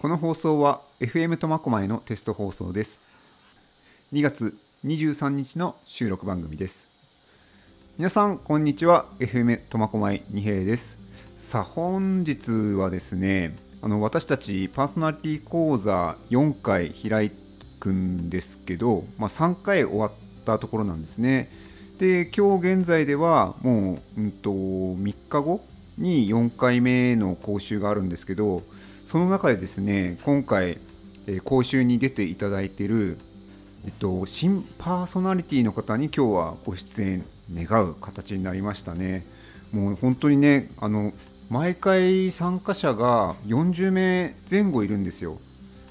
この放送は FM 苫小牧のテスト放送です。2月23日の収録番組です。皆さんこんにちは。FM 苫小牧二平です。さあ本日はですねあの私たちパーソナリティ講座4回開くんですけど、まあ、3回終わったところなんですね。で今日現在ではもう、うんと、3日後に4回目の講習があるんですけどその中でですね今回、え、講習に出ていただいている、えっと、新パーソナリティの方に今日はご出演願う形になりましたね。もう本当にねあの毎回参加者が40名前後いるんですよ。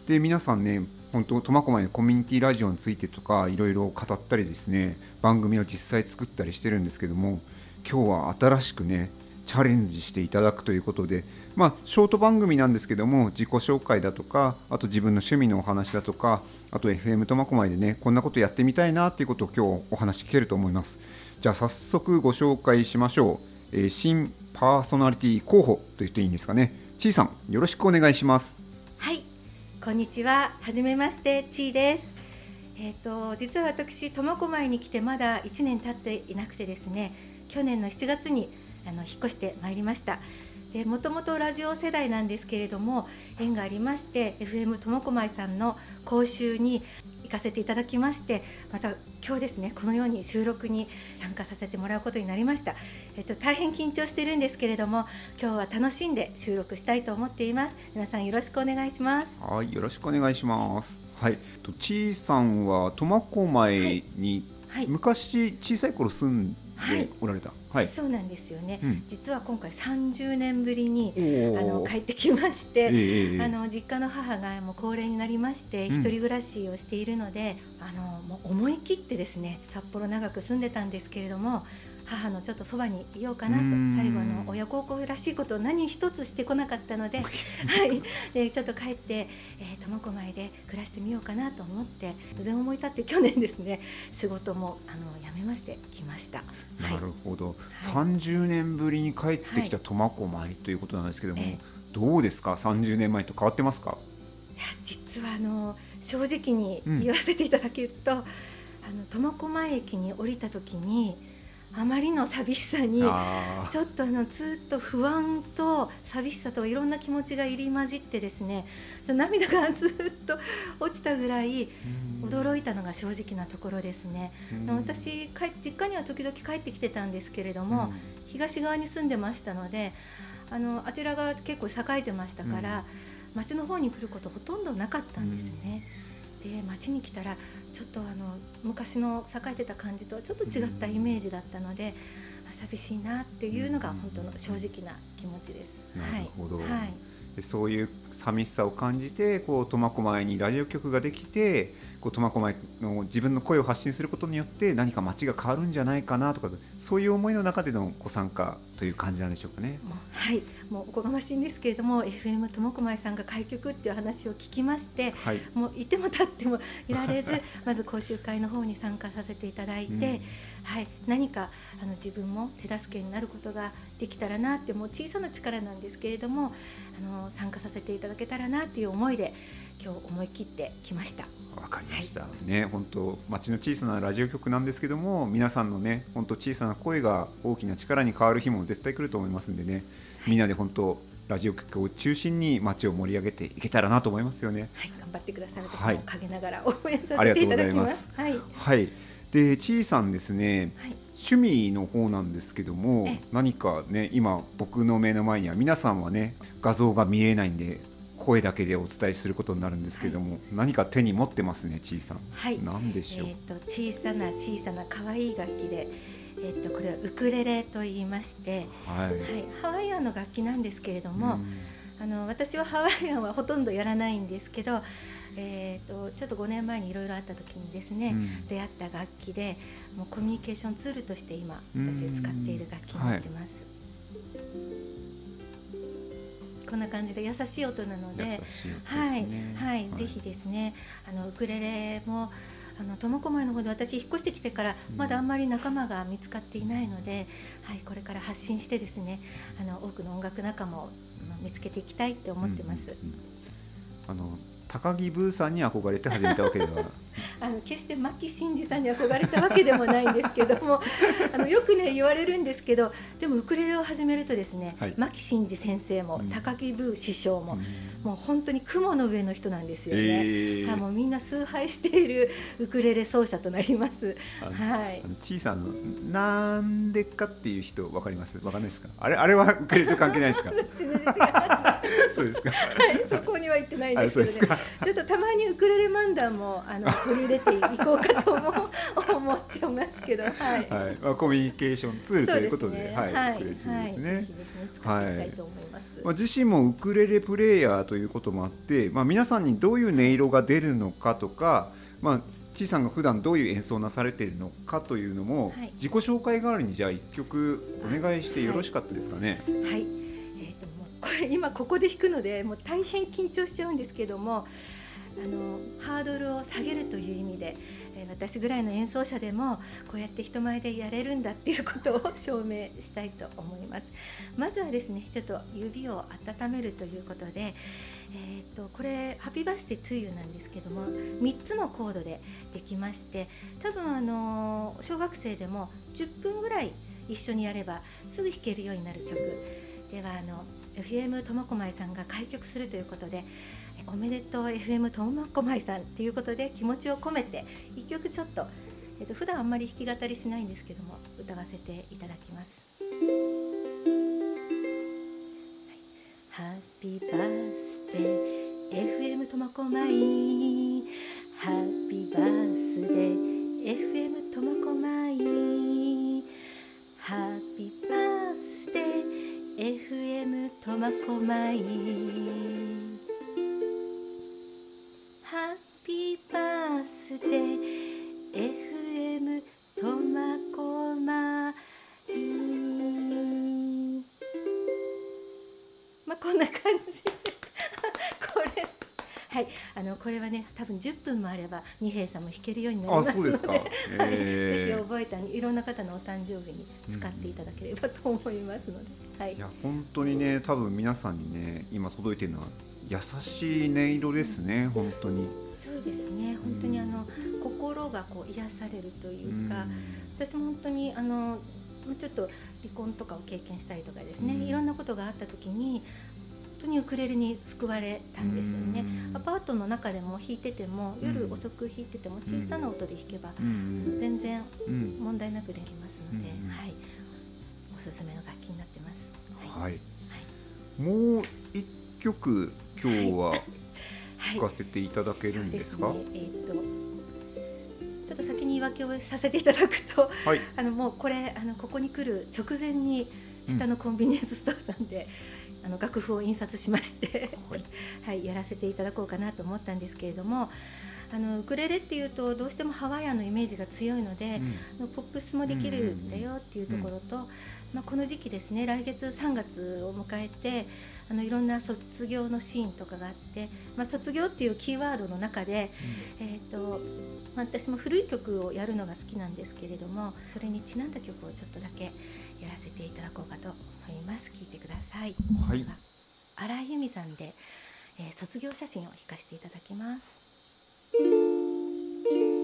で皆さんね本当苫小牧のコミュニティラジオについてとかいろいろ語ったりですね番組を実際作ったりしてるんですけども今日は新しくねチャレンジしていただくということで、まあ、ショート番組なんですけども自己紹介だとかあと自分の趣味のお話だとかあと FM 苫小牧でねこんなことやってみたいなっていうことを今日お話聞けると思います。じゃあ早速ご紹介しましょう、えー、新パーソナリティ候補と言っていいんですかね。ちいさんよろしくお願いします。はいこんにちは。はじめましてちいです。えっ、ー、と実は私苫小牧に来てまだ1年経っていなくてですね去年の7月にあの引っ越してまいりました。でもともとラジオ世代なんですけれども縁がありまして FM 苫小牧さんの講習に行かせていただきましてまた今日ですねこのように収録に参加させてもらうことになりました、えっと、大変緊張しているんですけれども今日は楽しんで収録したいと思っています。皆さんよろしくお願いします。はいよろしくお願いします。はいとちいさんは苫小牧に、はいはい、昔小さい頃住んでおられた、はい、そうなんですよね、うん、実は今回30年ぶりにあの帰ってきまして、えー、あの実家の母がもう高齢になりまして一人暮らしをしているので、うん、あのもう思い切ってですね札幌長く住んでたんですけれども母のちょっとそばにいようかなと最後の親孝行らしいことを何一つしてこなかったので, はい、でちょっと帰って苫小牧で暮らしてみようかなと思って突然思い立って去年ですね仕事もあの辞めましてきました。なるほど、はい、30年ぶりに帰ってきた苫小牧ということなんですけども、はい、どうですか？30年前と変わってますか？いや実はあの正直に言わせていただけると、うん、あの苫小牧駅に降りた時にあまりの寂しさにちょっとあのずっと不安と寂しさといろんな気持ちが入り混じってですね涙がずっと落ちたぐらい驚いたのが正直なところですね。私実家には時々帰ってきてたんですけれども東側に住んでましたのであのあちらが結構栄えてましたから、町の方に来ることほとんどなかったんですね。で町に来たらちょっとあの昔の栄えてた感じとはちょっと違ったイメージだったので、うん、寂しいなっていうのが本当の正直な気持ちです。なるほど、はいでそういう寂しさを感じてこう苫小牧にラジオ局ができてこう苫小牧の自分の声を発信することによって何か街が変わるんじゃないかなとかそういう思いの中でのご参加という感じなんでしょうかね。はい。もうおこがましいんですけれども FM 苫小牧さんが開局っていう話を聞きまして、はい、もういても立っても いられずまず講習会の方に参加させていただいて、うん、はい、何かあの自分も手助けになることができたらなってもう小さな力なんですけれどもあの参加させていただけたらなという思いで今日思い切ってきました。わかりました、はい、ね本当町の小さなラジオ局なんですけども皆さんのね本当小さな声が大きな力に変わる日も絶対来ると思いますんでね、みんなで本当ラジオ局を中心に街を盛り上げていけたらなと思いますよね。はい、頑張ってください。私も陰ながら応援させていただきます。はい、はい、で、ちいさんですね。はい、趣味の方なんですけども何かね今僕の目の前には皆さんはね画像が見えないんで声だけでお伝えすることになるんですけども、はい、何か手に持ってますね、ちいさん。はい。何でしょう？えっ、ー、と小さな小さな可愛い楽器で、えっ、ー、とこれはウクレレと言いまして、はい、はい、ハワイアンの楽器なんですけれども、あの私はハワイアンはほとんどやらないんですけど。えーと、ちょっと5年前にいろいろあった時にですね、うん、出会った楽器でもうコミュニケーションツールとして今私使っている楽器になってます。こんな感じで優しい音なので、ね、はいはい、ぜひですねあのウクレレもあの苫小牧の方で私引っ越してきてからまだあんまり仲間が見つかっていないので、はい、これから発信してですねあの多くの音楽仲間を見つけていきたいって思ってます。うんうんうん。あの高木ブーさんに憧れて始めたわけではあの決して牧真司さんに憧れたわけでもないんですけども あのよくね言われるんですけどでもウクレレを始めるとですね、はい、牧真司先生も、うん、高木ブー師匠も、うん、もう本当に雲の上の人なんですよね、えー、はい、もうみんな崇拝しているウクレレ奏者となります。はい。小さななんでかっていう人わかります？わかんないですか？あれあれはウクレレと関係ないですか？そうですか。はいそこには行ってないんですけどね。ちょっとたまにウクレレ漫談もあの取り入れていこうかと思思ってますけど、はい。はい、まあコミュニケーションツールということで、でね、はい、はい、ウクレレですね。はい、使ってい。まあ自身もウクレレプレイヤーということもあって、まあ皆さんにどういう音色が出るのかとか、まあちいさんが普段どういう演奏なされているのかというのも、はい、自己紹介代わりにじゃあ一曲お願いしてよろしかったですかね。はい。はい、えっ、ー、ともうこれ今ここで弾くのでもう大変緊張しちゃうんですけども。あのハードルを下げるという意味で、え、私ぐらいの演奏者でもこうやって人前でやれるんだっていうことを証明したいと思います。まずはですねちょっと指を温めるということで、えーと、これ「ハピバースデートゥーユ」なんですけども3つのコードでできまして多分あの小学生でも10分ぐらい一緒にやればすぐ弾けるようになる曲。ではあの FM 苫小牧さんが開局するということでおめでとう FM 苫小牧さんということで気持ちを込めて一曲ちょっと、えっと普段あんまり弾き語りしないんですけども歌わせていただきます。ハッピーバースデー FM 苫小牧ハッピーバースデー FM 苫小牧ハッピーバースデー FM 苫小牧10分もあれば二平さんも弾けるようになりますのでで、えー、ぜひ覚えたにいろんな方のお誕生日に使っていただければと思いますので、はい、いや本当にね多分皆さんにね今届いてるのは優しい音色ですね、うん、本当に。そうですね。本当にあの、うん、心がこう癒されるというか、うん、私も本当にあのちょっと離婚とかを経験したりとかですね、いろんなことがあった時に当にウクレレに救われたんですよね。アパートの中でも弾いてても夜遅く弾いてても小さな音で弾けば全然問題なくできますので、はい、おすすめの楽器になってます。はい、はい、もう一曲今日は 弾かせていただけるんですか？はい、ね、えー、っとちょっと先に言い訳をさせていただくと、はい、あのもうこれあのここに来る直前に下のコンビニエンスストアさんで、あの楽譜を印刷しまして。はい、はい、やらせていただこうかなと思ったんですけれどもあのウクレレっていうとどうしてもハワイアンのイメージが強いので、うん、ポップスもできるんだよっていうところと、うん、まあ、この時期ですね来月3月を迎えてあのいろんな卒業のシーンとかがあって、まあ、卒業っていうキーワードの中で、うん、えーとまあ、私も古い曲をやるのが好きなんですけれどもそれにちなんだ曲をちょっとだけやらせていただこうかと思います。聞いてください、はい、新井由美さんで、えー、卒業写真を弾かせていただきます thank you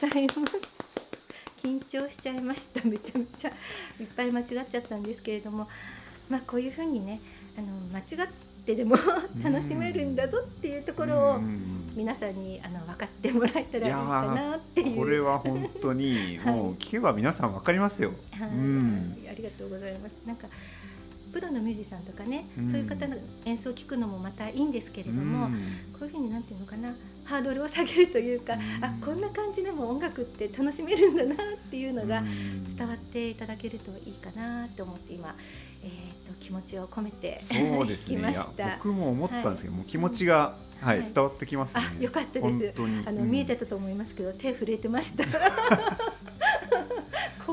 ざいます。緊張しちゃいました。めちゃめちゃいっぱい間違っちゃったんですけれども。まあこういうふうにねあの間違ってでも 楽しめるんだぞっていうところを皆さんにあの分かってもらえたらいいかなっていう。これは本当にもう聞けば皆さん分かりますよ、はい、うん、ありがとうございます。なんかプロのミュージシャンとかね、うん、そういう方の演奏を聞くのもまたいいんですけれども、うん、こういうふうになんていうのかなハードルを下げるというか、うん、あこんな感じでも音楽って楽しめるんだなっていうのが伝わっていただけるといいかなと思って今、えーと、気持ちを込めてそうですね。僕も思ったんですけど、はい、もう気持ちが、はい、はい、伝わってきます、ね、あよかったです。あの、見えてたと思いますけど手震えてました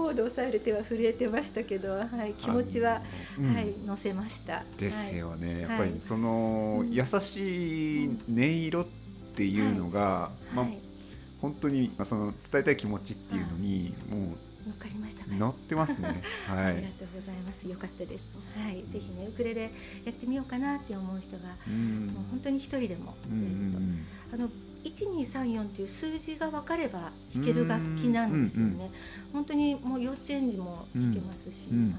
コードを押さえる手は震えてましたけど、はい、気持ちは、うん、はい、乗せました。ですよね、はい、やっぱりその、はい、優しい音色っていうのが、まあ、本当にその伝えたい気持ちっていうのに、もう乗っかりました、乗ってますね。はい。ありがとうございます。よかったです。はい、ぜひねウクレレやってみようかなって思う人が、うん、もう本当に一人でも、うんうん、あの1234という数字が分かれば弾ける楽器なんですよね。うんうんうん、本当にもう幼稚園児も弾けますし、うん、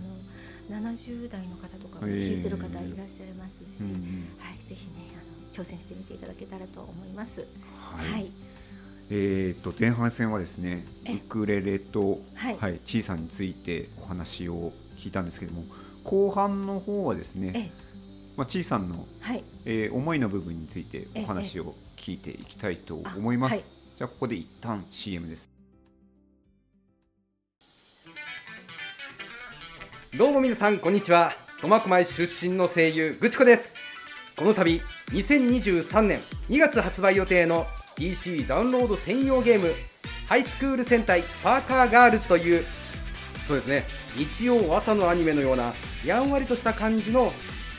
あの70代の方とかも弾いてる方いらっしゃいますし、えー、はい、ぜひねあの挑戦してみていただけたらと思います。はい、はい。えー、と前半戦はですねウクレレと、はい、はい、小さについてお話を聞いたんですけども後半の方はですね、まあ、小さんの、はい、えー、思いの部分についてお話を聞いていきたいと思います。はい、じゃあここで一旦 CM です。どうも皆さんこんにちは苫小牧出身の声優ぐちこですこの度2023年2月発売予定の PC ダウンロード専用ゲームハイスクール戦隊パーカーガールズというそうですね日曜朝のアニメのようなやんわりとした感じの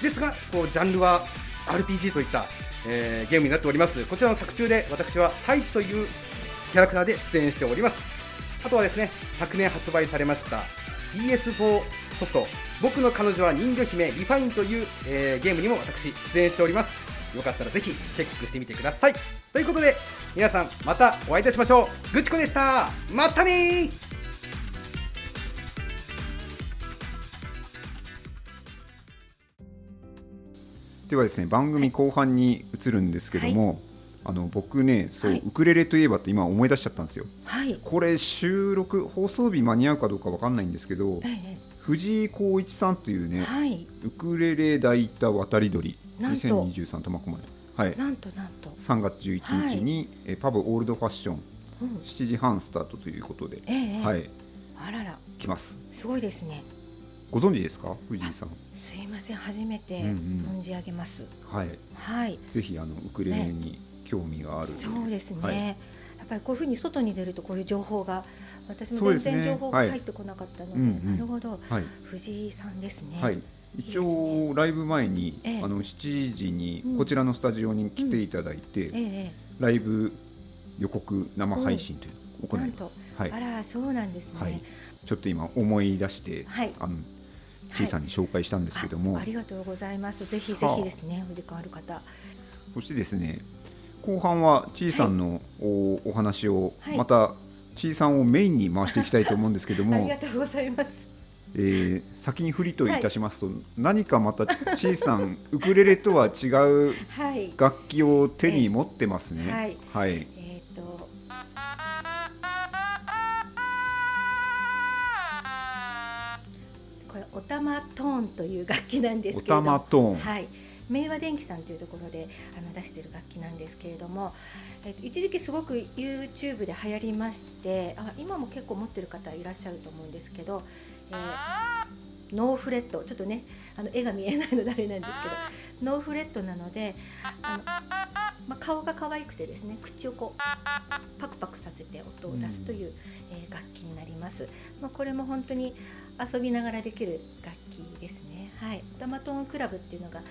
ですがこうジャンルは RPG といった、えー、ゲームになっております。こちらの作中で私は太一というキャラクターで出演しております。あとはですね昨年発売されました PS4 ソフト「僕の彼女は人魚姫リファイン」という、えー、ゲームにも私出演しております。よかったらぜひチェックしてみてください。ということで皆さんまたお会いいたしましょう。ぐちこでした。またねではですね番組後半に移るんですけども、はい、あの僕ねそう、はい、ウクレレといえばって今思い出しちゃったんですよ。はい、これ収録放送日間に合うかどうかわかんないんですけど、ええ、藤井光一さんというね、はい、ウクレレ抱いた渡り鳥2023苫小牧。はい、なんとなんと。3月11日に、はい、パブオールドファッション、うん、7時半スタートということで、ええ、はい、あらら。来ます。すごいですねご存知ですか？藤井さん。すいません。初めて存じ上げます、うんうん、はい、はい、ぜひあのウクレレに興味がある、ね、そうですね、はい、やっぱりこういうふうに外に出るとこういう情報が私も全然情報が入ってこなかったので、ねはい、なるほど、はい、藤井さんですね、はい。一応ライブ前に、ええ、あの7時にこちらのスタジオに来ていただいて、うん。え、ライブ予告生配信というのを行います。はい、あらそうなんですね、はい、ちょっと今思い出して、はい、あの小さんに紹介したんですけども、あ、ありがとうございます。ぜひぜひですねお時間ある方。そしてですね後半はちいさんのお,、お話をまたちいさんをメインに回していきたいと思うんですけども、ありがとうございます。えー、先に振りといたしますと、はい、何かまたちいさんウクレレとは違う 楽器を手に持ってますね。はい、はい、おたまトーンという楽器なんですけどおたまトーン。はい。明和電機さんというところであの出している楽器なんですけれども、えっと、一時期すごく YouTube で流行りましてあ今も結構持ってる方いらっしゃると思うんですけど、えー、ノーフレット。ちょっとねあの絵が見えないのであれなんですけどノーフレットなのであの、まあ、顔が可愛くてですね口をこうパクパクさせて音を出すという、えー、楽器になります。まあ、これも本当に遊びながらできる楽器ですね。はい、ダマトーンクラブっていうのが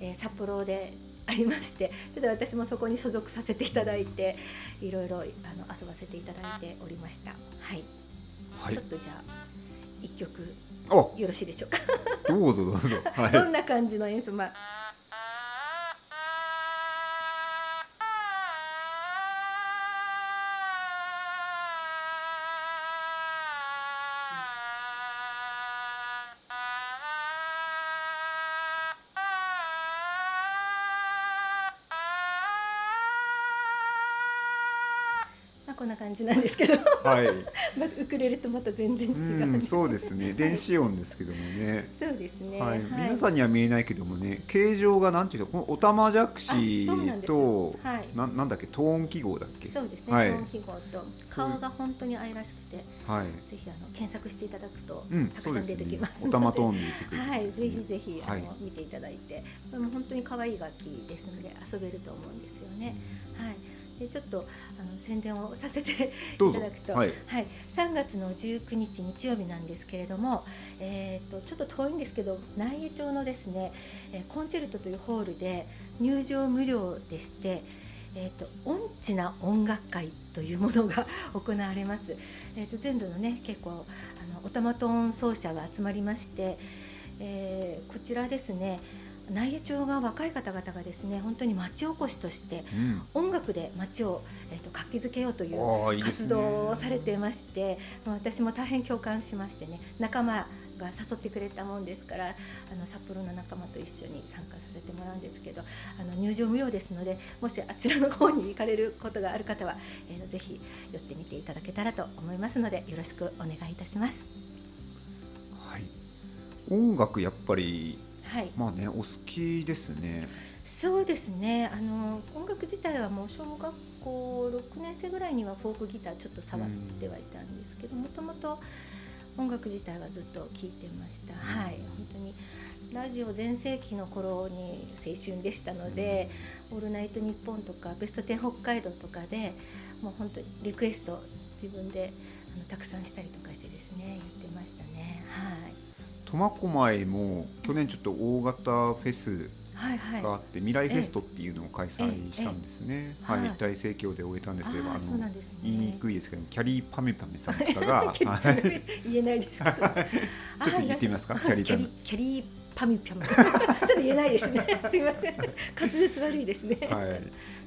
えー、札幌でありましてちょっと私もそこに所属させていただいていろいろあの遊ばせていただいておりました。はい、はい、ちょっとじゃあ一曲よろしいでしょうか？どうぞどうぞ、はい、どんな感じの演奏、まあじなんですけど、はい、まウクレレとまた全然違う、うん、そうですね。電子音ですけどもね、そうですね、はい、皆さんには見えないけどもね形状がなんていうのこのおたまじゃくしとな,、はい、ななんだっけトーン記号だっけ？そうですね、はい、トーン記号と顔が本当に愛らしくて、はい、ぜひあの検索していただくと、うん、たくさん出てきます。ので、おたまトーンではい、ぜひぜひあの、見ていただいて。これも本当に可愛い楽器ですので遊べると思うんですよね、はいでちょっとあの宣伝をさせていただくと、はい、はい、3月の19日日曜日なんですけれども、えーと、ちょっと遠いんですけど内江町のですね、えー、コンチェルトというホールで入場無料でして。えーと、音痴な音楽会というものが 行われます。えーと、全土のね結構あのオタマトーン奏者が集まりまして、えー、こちらですね内江町が若い方々がですね本当に町おこしとして、音楽で町を、えーと、活気づけようという活動をされていまして、ね、私も大変共感しましてね仲間が誘ってくれたもんですからあの札幌の仲間と一緒に参加させてもらうんですけどあの入場無料ですのでもしあちらの方に行かれることがある方は、えー、ぜひ寄ってみていただけたらと思いますのでよろしくお願いいたします。はい、音楽やっぱりはい、まあねお好きですね。そうですね。あの音楽自体はもう小学校6年生ぐらいにはフォークギターちょっと触ってはいたんですけど、もともと音楽自体はずっと聴いてました。はい、本当にラジオ全盛期の頃に青春でしたので、オールナイトニッポンとかベストテン北海道とかでもう本当にリクエスト自分であのたくさんしたりとかしてですねやってましたね。はい。苫小牧も去年ちょっと大型フェスがあって、未来フェストっていうのを開催したんですね。はい、大盛況で終えたんですけど、あの言いにくいですけど、キャリーパメパメさんとかが 言えないですけど、ちょっと言ってみますか、キャリーパメ。キャリーパミピャム ちょっと言えないですね。すみません。滑舌悪いですね。は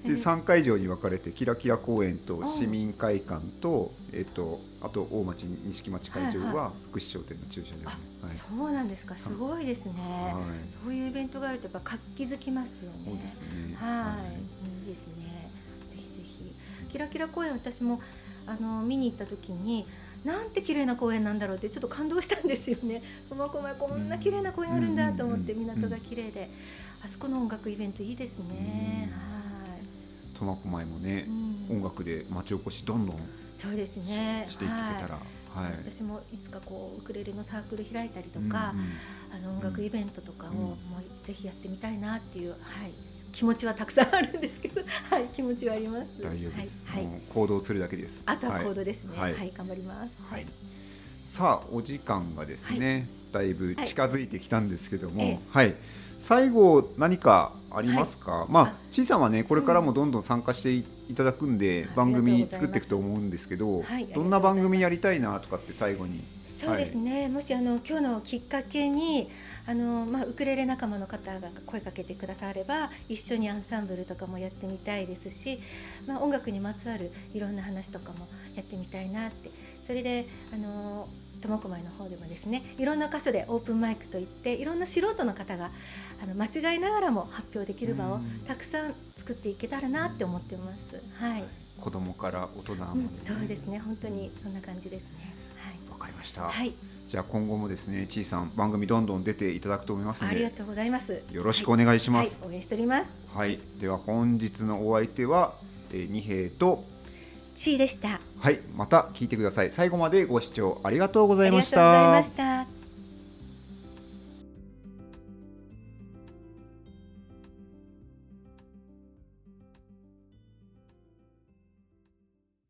い。で三会場に分かれてキラキラ公園と市民会館とえっとあと大町錦町会場は福祉商店の駐車場、はいはい、そうなんですか。すごいですね、はい、そういうイベントがあるとやっぱ活気づきますよね。そうですね。はい、いいですね。ぜひぜひ。キラキラ公園私もあの見に行った時になんて綺麗な公園なんだろうってちょっと感動したんですよね。苫小牧こんな綺麗な公園あるんだと思って港が綺麗で。あそこの音楽イベントいいですね。はい。苫小牧もね、音楽で町おこしどんどんそうですね。していけたら、はい、私もいつかこうウクレレのサークル開いたりとか、あの音楽イベントとかをもうぜひやってみたいなっていう、はい、気持ちはたくさんあるんですけど、はい、気持ちはあります。大丈夫です。はい、行動するだけです。あとは行動ですね。はい、はい、頑張ります。はい。さあ、お時間がですね、だいぶ近づいてきたんですけども、はい。最後何かありますか？まあ、ちいさんはね、これからもどんどん参加していただくんで、番組作っていくと思うんですけど、どんな番組やりたいなとかって最後に。そうですね、はい、もしあの今日のきっかけにあの、まあ、ウクレレ仲間の方が声かけてくだされば一緒にアンサンブルとかもやってみたいですし、まあ、音楽にまつわるいろんな話とかもやってみたいなって。それであの苫小牧の方でもですねいろんな箇所でオープンマイクといっていろんな素人の方があの間違いながらも発表できる場をたくさん作っていけたらなって思ってます。はい、子供から大人まで、ねうん、そうですね。本当にそんな感じですね。かりました。はい。じゃあ今後もですね、ちいさん番組どんどん出ていただくと思いますので、ありがとうございます。よろしくお願いします。はい、応援しております。はい。では本日のお相手は、えー、二平とちいでした。はい。また聞いてください。最後までご視聴ありがとうございました。ありがとうございました。